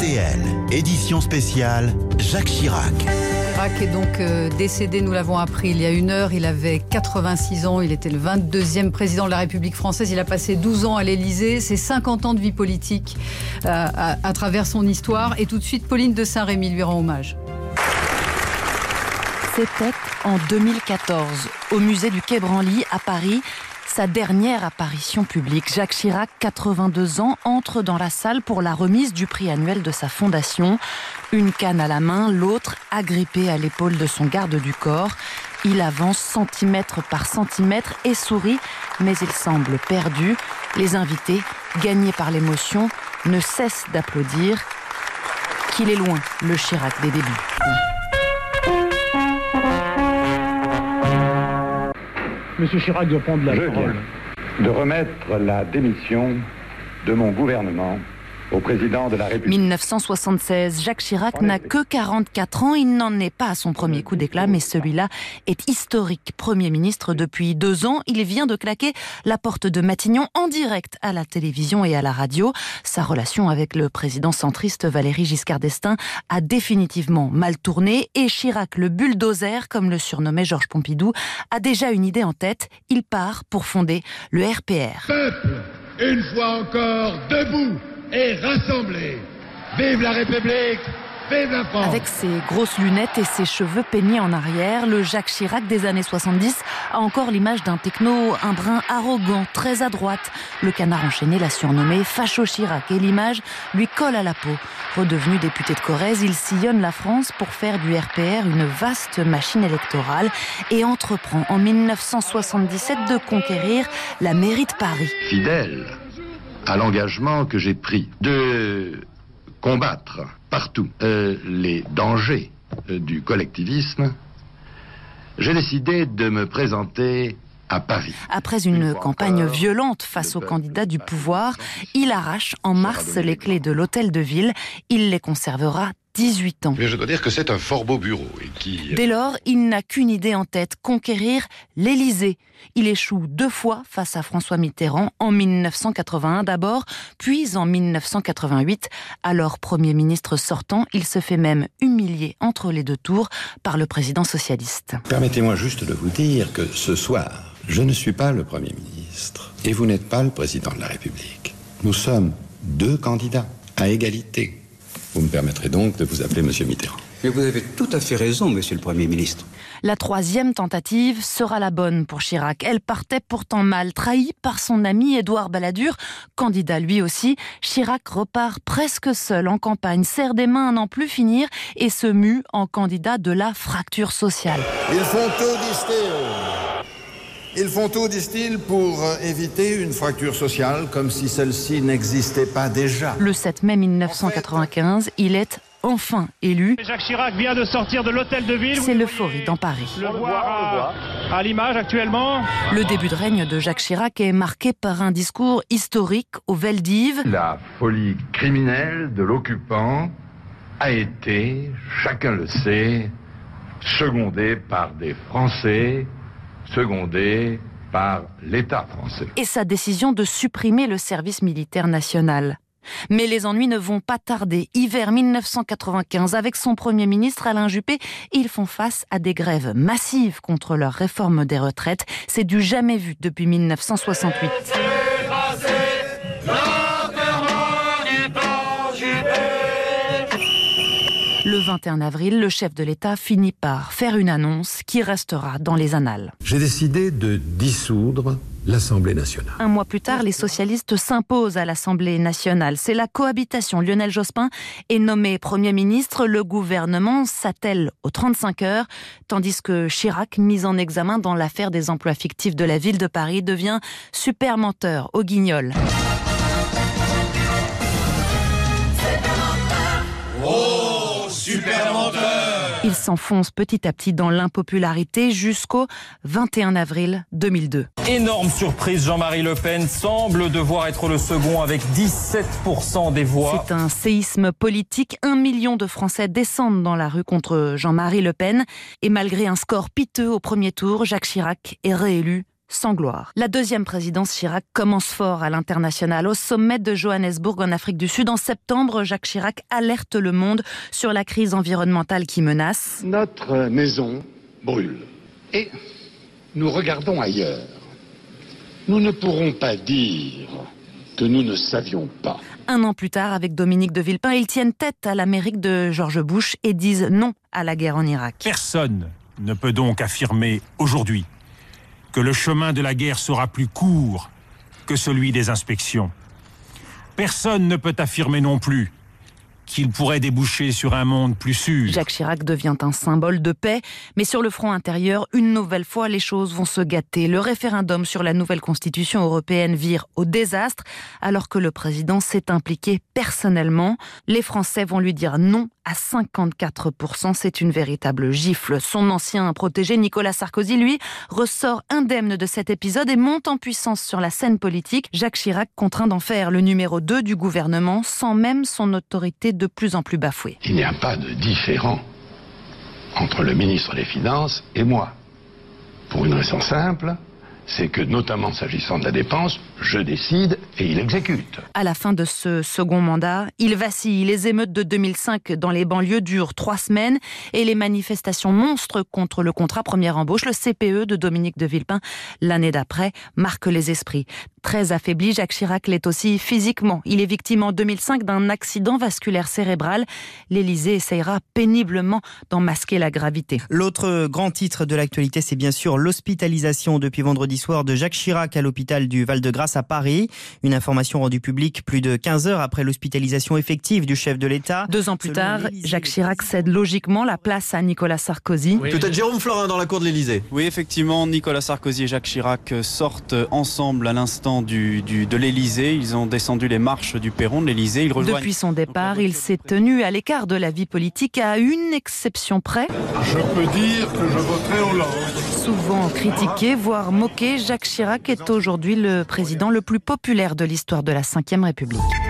RTL, édition spéciale Jacques Chirac. Chirac est donc euh, décédé, nous l'avons appris il y a une heure. Il avait 86 ans, il était le 22e président de la République française. Il a passé 12 ans à l'Élysée, c'est 50 ans de vie politique euh, à, à travers son histoire. Et tout de suite, Pauline de Saint-Rémy lui rend hommage. C'était en 2014, au musée du Quai Branly à Paris. Sa dernière apparition publique, Jacques Chirac, 82 ans, entre dans la salle pour la remise du prix annuel de sa fondation. Une canne à la main, l'autre agrippée à l'épaule de son garde du corps. Il avance centimètre par centimètre et sourit, mais il semble perdu. Les invités, gagnés par l'émotion, ne cessent d'applaudir. Qu'il est loin, le Chirac des débuts. Monsieur Chirac doit prendre la Je parole. viens de remettre la démission de mon gouvernement au président de la République. 1976, Jacques Chirac n'a que 44 ans. Il n'en est pas à son premier coup d'éclat, mais celui-là est historique. Premier ministre depuis deux ans, il vient de claquer la porte de Matignon en direct à la télévision et à la radio. Sa relation avec le président centriste Valéry Giscard d'Estaing a définitivement mal tourné et Chirac, le bulldozer, comme le surnommait Georges Pompidou, a déjà une idée en tête. Il part pour fonder le RPR. Peuple, une fois encore, debout et rassemblé. Vive la République, vive la France. Avec ses grosses lunettes et ses cheveux peignés en arrière, le Jacques Chirac des années 70 a encore l'image d'un techno, un brin arrogant, très à droite. Le canard enchaîné l'a surnommé Facho Chirac et l'image lui colle à la peau. Redevenu député de Corrèze, il sillonne la France pour faire du RPR une vaste machine électorale et entreprend en 1977 de conquérir la mairie de Paris. Fidèle à l'engagement que j'ai pris de combattre partout euh, les dangers euh, du collectivisme, j'ai décidé de me présenter à Paris. Après une campagne violente face aux candidats du pouvoir, il arrache en mars les clés de l'hôtel de ville. Il les conservera 18 ans. Mais je dois dire que c'est un fort beau bureau et qui... Dès lors, il n'a qu'une idée en tête, conquérir l'Élysée. Il échoue deux fois face à François Mitterrand, en 1981 d'abord, puis en 1988. Alors Premier ministre sortant, il se fait même humilier entre les deux tours par le président socialiste. Permettez-moi juste de vous dire que ce soir, je ne suis pas le Premier ministre et vous n'êtes pas le Président de la République. Nous sommes deux candidats à égalité. Vous me permettrez donc de vous appeler Monsieur Mitterrand. Mais vous avez tout à fait raison, Monsieur le Premier ministre. La troisième tentative sera la bonne pour Chirac. Elle partait pourtant mal, trahi par son ami Édouard Balladur, candidat lui aussi. Chirac repart presque seul en campagne, serre des mains à n'en plus finir et se mue en candidat de la fracture sociale. Ils font tout. Ils font tout, disent-ils, pour éviter une fracture sociale, comme si celle-ci n'existait pas déjà. Le 7 mai 1995, il est enfin élu. Jacques Chirac vient de sortir de l'hôtel de ville. C'est l'euphorie dans Paris. Le voir à, à l'image actuellement. Le début de règne de Jacques Chirac est marqué par un discours historique au Veldiv. La folie criminelle de l'occupant a été, chacun le sait, secondée par des Français, secondée par l'État français. Et sa décision de supprimer le service militaire national. Mais les ennuis ne vont pas tarder. Hiver 1995, avec son Premier ministre Alain Juppé, ils font face à des grèves massives contre leur réforme des retraites. C'est du jamais vu depuis 1968. 21 avril, le chef de l'État finit par faire une annonce qui restera dans les annales. J'ai décidé de dissoudre l'Assemblée nationale. Un mois plus tard, les socialistes s'imposent à l'Assemblée nationale. C'est la cohabitation. Lionel Jospin est nommé Premier ministre. Le gouvernement s'attelle aux 35 heures, tandis que Chirac, mis en examen dans l'affaire des emplois fictifs de la ville de Paris, devient super menteur au guignol. Super menteur Il s'enfonce petit à petit dans l'impopularité jusqu'au 21 avril 2002. Énorme surprise, Jean-Marie Le Pen semble devoir être le second avec 17% des voix. C'est un séisme politique. Un million de Français descendent dans la rue contre Jean-Marie Le Pen. Et malgré un score piteux au premier tour, Jacques Chirac est réélu sans gloire. La deuxième présidence Chirac commence fort à l'international. Au sommet de Johannesburg en Afrique du Sud en septembre, Jacques Chirac alerte le monde sur la crise environnementale qui menace. Notre maison brûle. Et nous regardons ailleurs. Nous ne pourrons pas dire que nous ne savions pas. Un an plus tard, avec Dominique de Villepin, ils tiennent tête à l'Amérique de George Bush et disent non à la guerre en Irak. Personne ne peut donc affirmer aujourd'hui que le chemin de la guerre sera plus court que celui des inspections. Personne ne peut affirmer non plus qu'il pourrait déboucher sur un monde plus sûr. Jacques Chirac devient un symbole de paix, mais sur le front intérieur, une nouvelle fois, les choses vont se gâter. Le référendum sur la nouvelle constitution européenne vire au désastre, alors que le président s'est impliqué personnellement. Les Français vont lui dire non à 54%. C'est une véritable gifle. Son ancien protégé, Nicolas Sarkozy, lui, ressort indemne de cet épisode et monte en puissance sur la scène politique. Jacques Chirac contraint d'en faire le numéro 2 du gouvernement sans même son autorité de plus en plus bafouée. Il n'y a pas de différent entre le ministre des Finances et moi. Pour une raison simple, c'est que notamment s'agissant de la dépense, je décide et il exécute. À la fin de ce second mandat, il vacille. Les émeutes de 2005 dans les banlieues durent trois semaines et les manifestations monstres contre le contrat première embauche, le CPE de Dominique de Villepin, l'année d'après, marquent les esprits. Très affaibli, Jacques Chirac l'est aussi physiquement. Il est victime en 2005 d'un accident vasculaire cérébral. L'Élysée essayera péniblement d'en masquer la gravité. L'autre grand titre de l'actualité, c'est bien sûr l'hospitalisation depuis vendredi soir de Jacques Chirac à l'hôpital du Val-de-Grâce à Paris. Une information rendue publique plus de 15 heures après l'hospitalisation effective du chef de l'État. Deux ans plus tard, Jacques Chirac cède logiquement la place à Nicolas Sarkozy. Peut-être Jérôme Florin dans la cour de l'Élysée. Oui, effectivement, Nicolas Sarkozy et Jacques Chirac sortent ensemble à l'instant du, du, de l'Elysée. Ils ont descendu les marches du perron de l'Elysée. Depuis son départ, il s'est tenu à l'écart de la vie politique à une exception près. Je peux dire que je voterai Hollande. Souvent critiqué, voire moqué, Jacques Chirac est aujourd'hui le président le plus populaire de l'histoire de la Ve République.